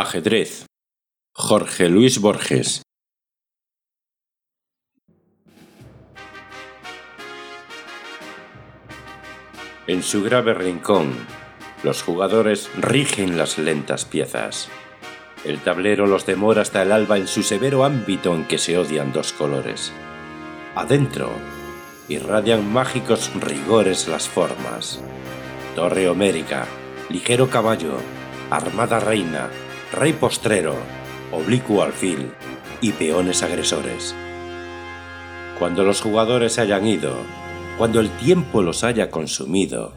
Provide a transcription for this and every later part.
Ajedrez. Jorge Luis Borges. En su grave rincón, los jugadores rigen las lentas piezas. El tablero los demora hasta el alba en su severo ámbito en que se odian dos colores. Adentro, irradian mágicos rigores las formas. Torre homérica, ligero caballo, armada reina, rey postrero, oblicuo alfil y peones agresores. Cuando los jugadores hayan ido, cuando el tiempo los haya consumido,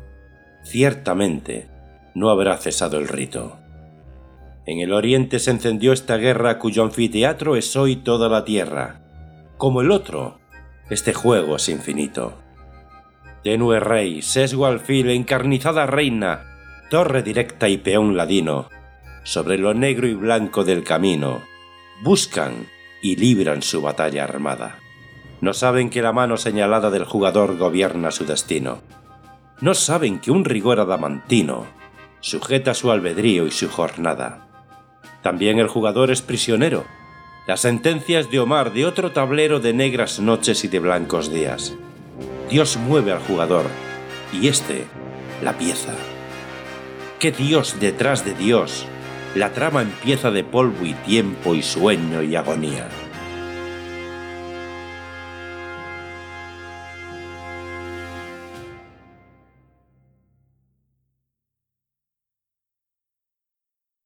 ciertamente no habrá cesado el rito. En el oriente se encendió esta guerra cuyo anfiteatro es hoy toda la tierra. Como el otro, este juego es infinito. Tenue rey, sesgo alfil, encarnizada reina, torre directa y peón ladino, sobre lo negro y blanco del camino, buscan y libran su batalla armada. No saben que la mano señalada del jugador gobierna su destino. No saben que un rigor adamantino sujeta su albedrío y su jornada. También el jugador es prisionero. Las sentencias de Omar de otro tablero de negras noches y de blancos días. Dios mueve al jugador y éste la pieza. ¿Qué Dios detrás de Dios? La trama empieza de polvo y tiempo y sueño y agonía.